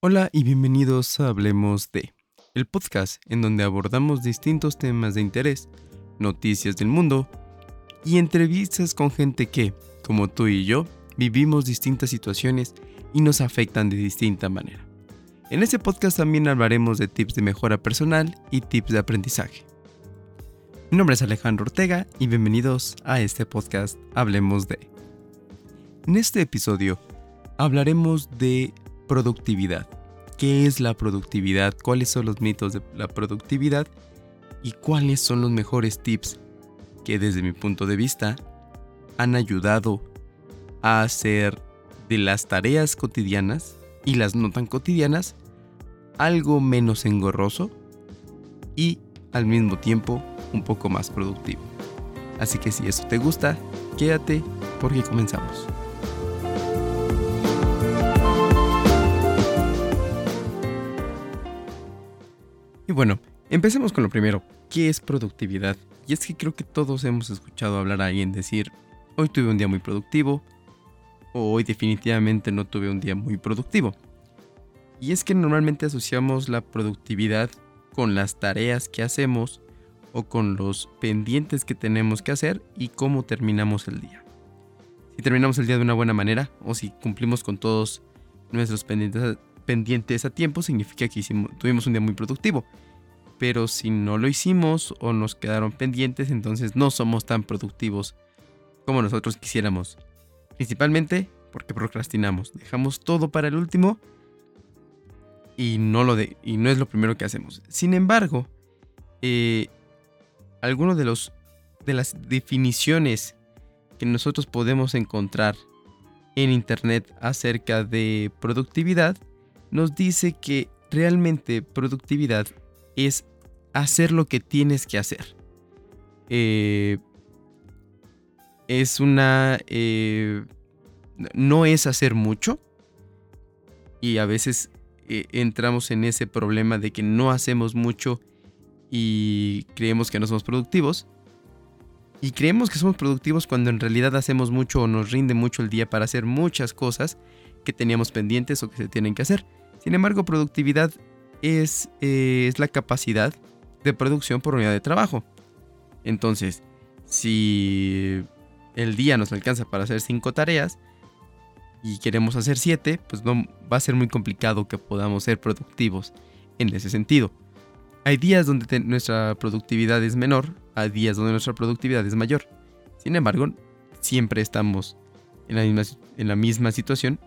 Hola y bienvenidos a Hablemos de, el podcast en donde abordamos distintos temas de interés, noticias del mundo y entrevistas con gente que, como tú y yo, vivimos distintas situaciones y nos afectan de distinta manera. En este podcast también hablaremos de tips de mejora personal y tips de aprendizaje. Mi nombre es Alejandro Ortega y bienvenidos a este podcast Hablemos de. En este episodio hablaremos de productividad. ¿Qué es la productividad? ¿Cuáles son los mitos de la productividad? ¿Y cuáles son los mejores tips que desde mi punto de vista han ayudado a hacer de las tareas cotidianas y las no tan cotidianas algo menos engorroso y al mismo tiempo un poco más productivo? Así que si eso te gusta, quédate porque comenzamos. Y bueno, empecemos con lo primero. ¿Qué es productividad? Y es que creo que todos hemos escuchado hablar a alguien decir, hoy tuve un día muy productivo, o hoy definitivamente no tuve un día muy productivo. Y es que normalmente asociamos la productividad con las tareas que hacemos o con los pendientes que tenemos que hacer y cómo terminamos el día. Si terminamos el día de una buena manera o si cumplimos con todos nuestros pendientes pendientes a tiempo significa que tuvimos un día muy productivo. Pero si no lo hicimos o nos quedaron pendientes, entonces no somos tan productivos como nosotros quisiéramos. Principalmente porque procrastinamos. Dejamos todo para el último y no, es lo primero que hacemos. Sin embargo, eh, algunos de las definiciones que nosotros podemos encontrar en Internet acerca de productividad nos dice que realmente productividad es hacer lo que tienes que hacer. Eh, es una... Eh, no es hacer mucho. Y a veces eh, entramos en ese problema de que no hacemos mucho y creemos que no somos productivos. Y creemos que somos productivos cuando en realidad hacemos mucho o nos rinde mucho el día para hacer muchas cosas que teníamos pendientes o que se tienen que hacer. Sin embargo, productividad es, eh, es la capacidad de producción por unidad de trabajo. Entonces, si el día nos alcanza para hacer cinco tareas y queremos hacer siete, pues no, va a ser muy complicado que podamos ser productivos en ese sentido. Hay días donde nuestra productividad es menor, hay días donde nuestra productividad es mayor. Sin embargo, siempre estamos en la misma, en la misma situación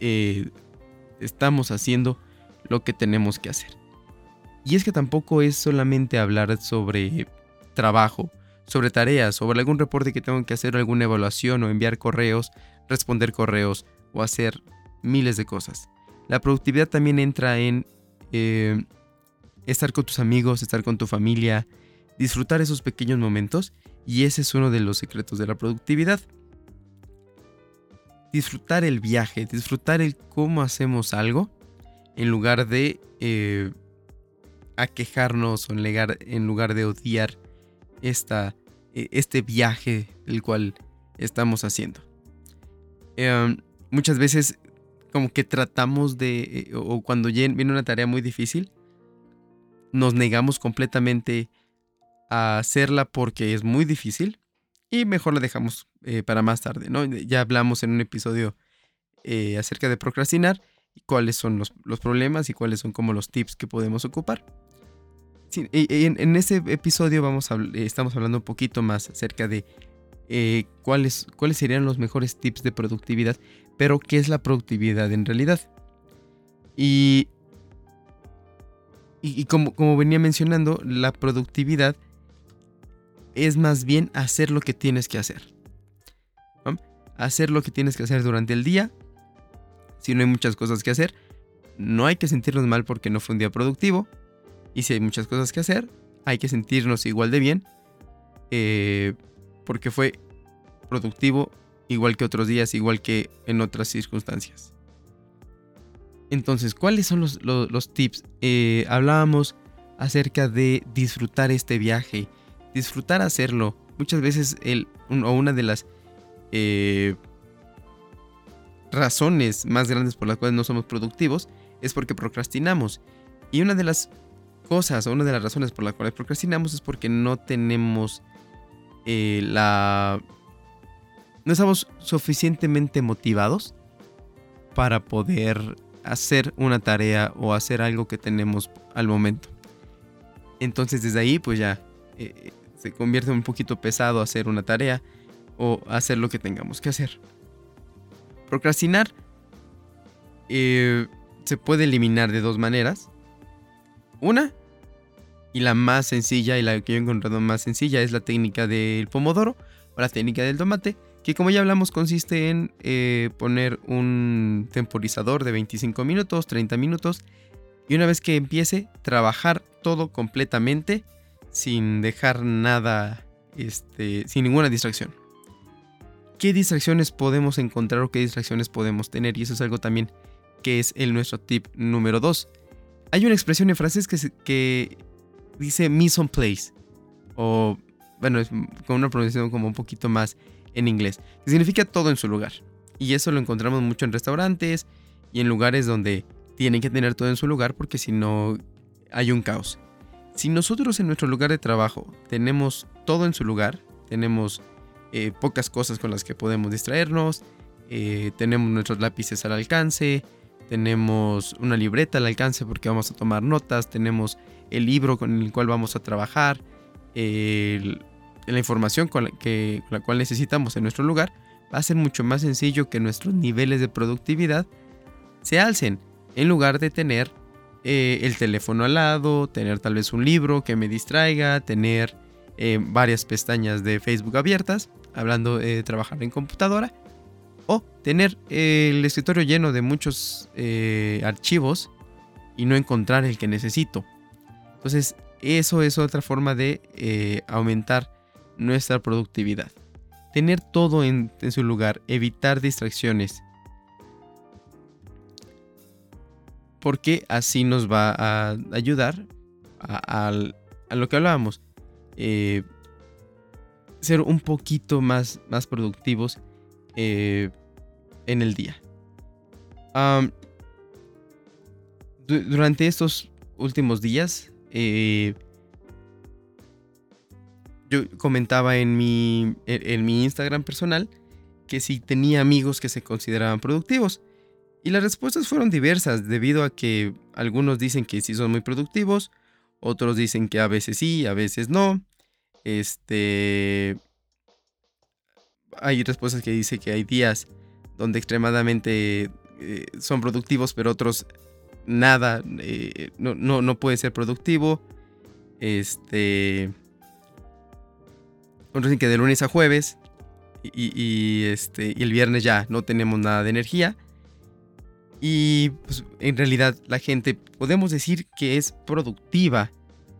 eh, estamos haciendo lo que tenemos que hacer. Y es que tampoco es solamente hablar sobre trabajo, sobre tareas, sobre algún reporte que tengo que hacer, alguna evaluación o enviar correos, responder correos o hacer miles de cosas. La productividad también entra en eh, estar con tus amigos, estar con tu familia, disfrutar esos pequeños momentos y ese es uno de los secretos de la productividad disfrutar el viaje, disfrutar el cómo hacemos algo, en lugar de eh, aquejarnos o en lugar, de odiar esta, e, este viaje el cual estamos haciendo. Em, muchas veces como que tratamos de, eh, o cuando viene una tarea muy difícil, nos negamos completamente a hacerla porque es muy difícil y mejor la dejamos eh, para más tarde, ¿no? Ya hablamos en un episodio eh, acerca de procrastinar y cuáles son los, problemas y cuáles son como los tips que podemos ocupar. en, en, este episodio vamos a, estamos hablando un poquito más acerca de eh, cuáles, cuáles serían los mejores tips de productividad, pero qué es la productividad en realidad. Y, y, como, como venía mencionando, la productividad es más bien hacer lo que tienes que hacer. Hacer lo que tienes que hacer durante el día. Si no hay muchas cosas que hacer, no hay que sentirnos mal porque no fue un día productivo. Y si hay muchas cosas que hacer, hay que sentirnos igual de bien eh, porque fue productivo igual que otros días, igual que en otras circunstancias. Entonces, ¿cuáles son los, tips? Eh, hablábamos acerca de disfrutar este viaje disfrutar hacerlo. Muchas veces el, o una de las eh, razones más grandes por las cuales no somos productivos es porque procrastinamos. Y una de las cosas o una de las razones por las cuales procrastinamos es porque no tenemos eh, la... No estamos suficientemente motivados para poder hacer una tarea o hacer algo que tenemos al momento. Entonces desde ahí pues ya eh, se convierte un poquito pesado hacer una tarea o hacer lo que tengamos que hacer. Procrastinar eh, se puede eliminar de dos maneras. Una, y la más sencilla y la que yo he encontrado más sencilla es la técnica del pomodoro o la técnica del tomate, que como ya hablamos consiste en eh, poner un temporizador de 25 minutos, 30 minutos, y una vez que empiece, trabajar todo completamente sin dejar nada, este, sin ninguna distracción. ¿Qué distracciones podemos encontrar o qué distracciones podemos tener? Y eso es algo también que es el nuestro tip número 2. Hay una expresión en francés que, que dice mise en place. O, bueno, es con una pronunciación como un poquito más en inglés. Que significa todo en su lugar. Y eso lo encontramos mucho en restaurantes y en lugares donde tienen que tener todo en su lugar porque si no hay un caos. Si nosotros en nuestro lugar de trabajo tenemos todo en su lugar, tenemos eh, pocas cosas con las que podemos distraernos, eh, tenemos nuestros lápices al alcance, tenemos una libreta al alcance porque vamos a tomar notas, tenemos el libro con el cual vamos a trabajar, la información con la, que, la cual necesitamos en nuestro lugar, va a ser mucho más sencillo que nuestros niveles de productividad se alcen. En lugar de tener eh, el teléfono al lado, tener tal vez un libro que me distraiga, tener eh, varias pestañas de Facebook abiertas, hablando de trabajar en computadora, o tener eh, el escritorio lleno de muchos archivos y no encontrar el que necesito. Entonces, eso es otra forma de aumentar nuestra productividad. Tener todo en su lugar, evitar distracciones, porque así nos va a ayudar a, lo que hablábamos. Eh, ser un poquito más, más productivos eh, en el día. durante estos últimos días, eh, yo comentaba en mi, en mi Instagram personal que si tenía amigos que se consideraban productivos. Y las respuestas fueron diversas debido a que algunos dicen que sí son muy productivos, otros dicen que a veces sí, a veces no. Este hay respuestas que dicen que hay días donde extremadamente eh, son productivos, pero otros nada, eh, no, no, puede ser productivo. Este. Otros dicen que de lunes a jueves y, este, y el viernes ya no tenemos nada de energía. Y pues, en realidad la gente podemos decir que es productiva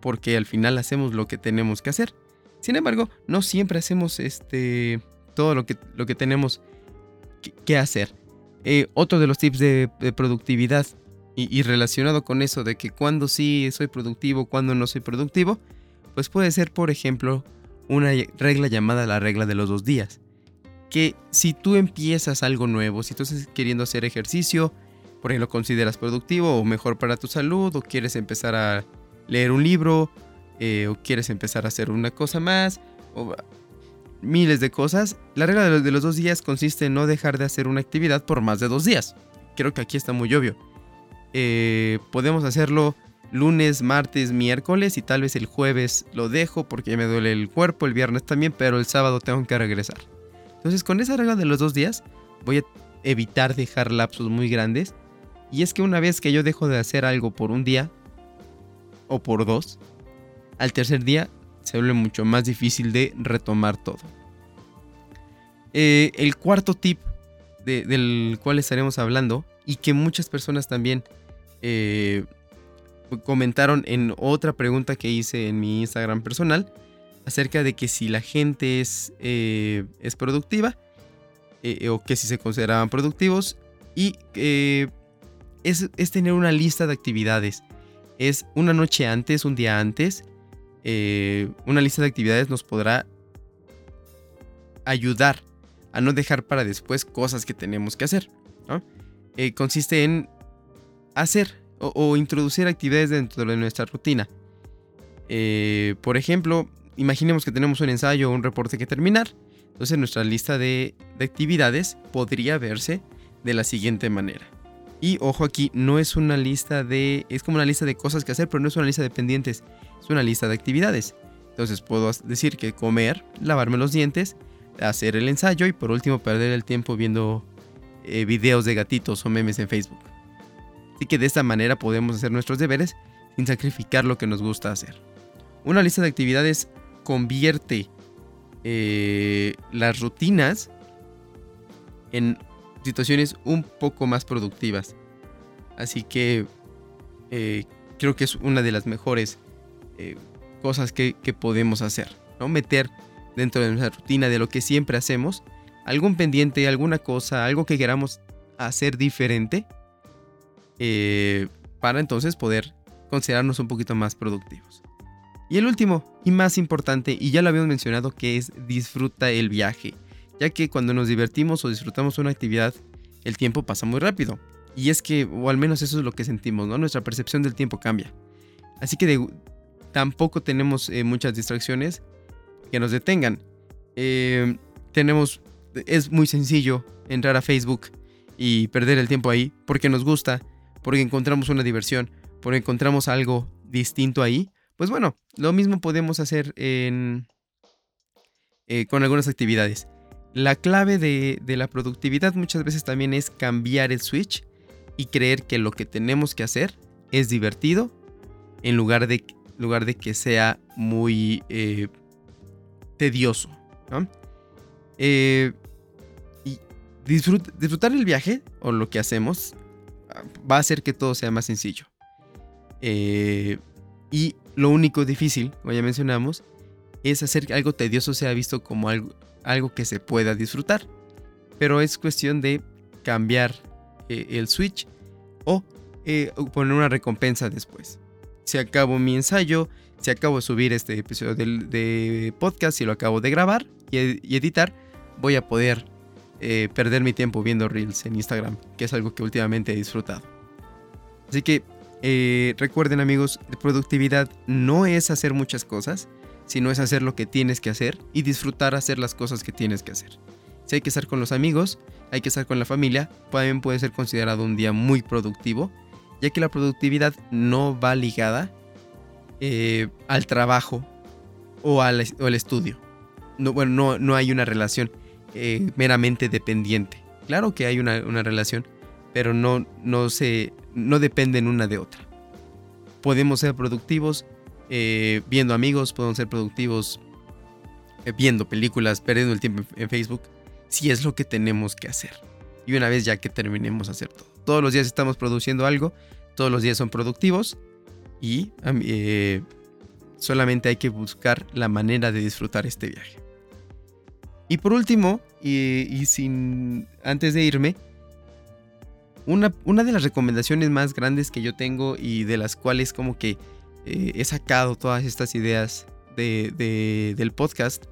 porque al final hacemos lo que tenemos que hacer. Sin embargo, no siempre hacemos este, todo lo que, lo que tenemos que, hacer. Eh, otro de los tips de, productividad y, relacionado con eso de que cuando sí soy productivo, cuando no soy productivo, pues puede ser, por ejemplo, una regla llamada la regla de los dos días que si tú empiezas algo nuevo, si tú estás queriendo hacer ejercicio, por ejemplo, consideras productivo o mejor para tu salud, o quieres empezar a leer un libro, eh, o quieres empezar a hacer una cosa más, o miles de cosas, la regla de los, dos días consiste en no dejar de hacer una actividad por más de dos días. Creo que aquí está muy obvio. Eh, podemos hacerlo lunes, martes, miércoles y tal vez el jueves lo dejo porque me duele el cuerpo, el viernes también, pero el sábado tengo que regresar. Entonces con esa regla de los dos días voy a evitar dejar lapsos muy grandes. Y es que una vez que yo dejo de hacer algo por un día o por dos, al tercer día se vuelve mucho más difícil de retomar todo. Eh, el cuarto tip del cual estaremos hablando y que muchas personas también eh, comentaron en otra pregunta que hice en mi Instagram personal acerca de que si la gente es, eh, es productiva eh, o que si se consideraban productivos y eh, es, es, tener una lista de actividades. Es una noche antes, un día antes, una lista de actividades nos podrá ayudar a no dejar para después cosas que tenemos que hacer. Consiste en hacer o, introducir actividades dentro de nuestra rutina. Por ejemplo, imaginemos que tenemos un ensayo o un reporte que terminar. Entonces nuestra lista de, de actividades podría verse de la siguiente manera. Y ojo aquí, no es una lista de... Es como una lista de cosas que hacer, pero no es una lista de pendientes. Es una lista de actividades. Entonces puedo decir que comer, lavarme los dientes, hacer el ensayo y por último perder el tiempo viendo eh, videos de gatitos o memes en Facebook. Así que de esta manera podemos hacer nuestros deberes sin sacrificar lo que nos gusta hacer. Una lista de actividades convierte eh, las rutinas en situaciones un poco más productivas. Así que eh, creo que es una de las mejores cosas que, podemos hacer. ¿no? Meter dentro de nuestra rutina de lo que siempre hacemos algún pendiente, alguna cosa, algo que queramos hacer diferente, eh, para entonces poder considerarnos un poquito más productivos. Y el último y más importante, y ya lo habíamos mencionado, que es disfruta el viaje, ya que cuando nos divertimos o disfrutamos una actividad, el tiempo pasa muy rápido. Y es que, o al menos eso es lo que sentimos, ¿no? Nuestra percepción del tiempo cambia. Así que tampoco tenemos eh, muchas distracciones que nos detengan. Eh, tenemos es muy sencillo entrar a Facebook y perder el tiempo ahí porque nos gusta, porque encontramos una diversión, porque encontramos algo distinto ahí. Pues bueno, lo mismo podemos hacer en, eh, con algunas actividades. La clave de, la productividad muchas veces también es cambiar el switch y creer que lo que tenemos que hacer es divertido en lugar de, lugar de que sea muy eh, tedioso. Eh, y disfrutar el viaje o lo que hacemos va a hacer que todo sea más sencillo. Y lo único difícil, como ya mencionamos, es hacer que algo tedioso sea visto como algo, que se pueda disfrutar. Pero es cuestión de cambiar eh, el switch o poner una recompensa después. Si acabo mi ensayo, si acabo de subir este episodio de, podcast y lo acabo de grabar y editar, voy a poder eh, perder mi tiempo viendo reels en Instagram, que es algo que últimamente he disfrutado. Así que eh, recuerden amigos, productividad no es hacer muchas cosas, sino es hacer lo que tienes que hacer y disfrutar hacer las cosas que tienes que hacer. Si hay que estar con los amigos, hay que estar con la familia, también puede ser considerado un día muy productivo, ya que la productividad no va ligada eh, al trabajo o al, estudio no, bueno, no, no hay una relación eh, meramente dependiente. Claro que hay una, relación, pero no, no, se, no dependen una de otra. Podemos ser productivos eh, viendo amigos, podemos ser productivos eh, viendo películas, perdiendo el tiempo en Facebook, si es lo que tenemos que hacer. Y una vez ya que terminemos hacer todo. Todos los días estamos produciendo algo, todos los días son productivos y solamente hay que buscar la manera de disfrutar este viaje. Y por último, y, sin antes de irme, una, una, de las recomendaciones más grandes que yo tengo y de las cuales como que eh, he sacado todas estas ideas de, del podcast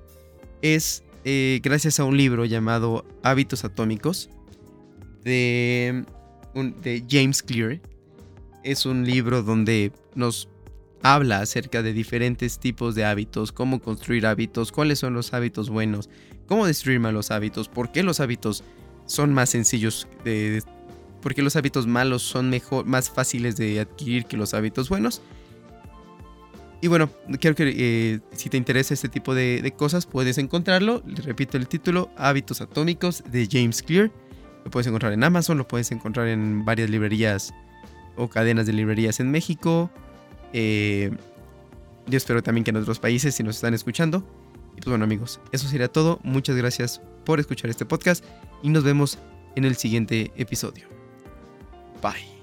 es eh, gracias a un libro llamado Hábitos Atómicos de, de James Clear. Es un libro donde nos habla acerca de diferentes tipos de hábitos, cómo construir hábitos, cuáles son los hábitos buenos, cómo destruir malos hábitos, por qué los hábitos son más sencillos de, por qué los hábitos malos son mejor, más fáciles de adquirir que los hábitos buenos. Y bueno, creo que eh, si te interesa este tipo de, cosas, puedes encontrarlo. Le repito el título, Hábitos Atómicos de James Clear. Lo puedes encontrar en Amazon, lo puedes encontrar en varias librerías o cadenas de librerías en México, eh, yo espero también que en otros países, si nos están escuchando. Y pues bueno amigos, eso sería todo. Muchas gracias por escuchar este podcast y nos vemos en el siguiente episodio. Bye.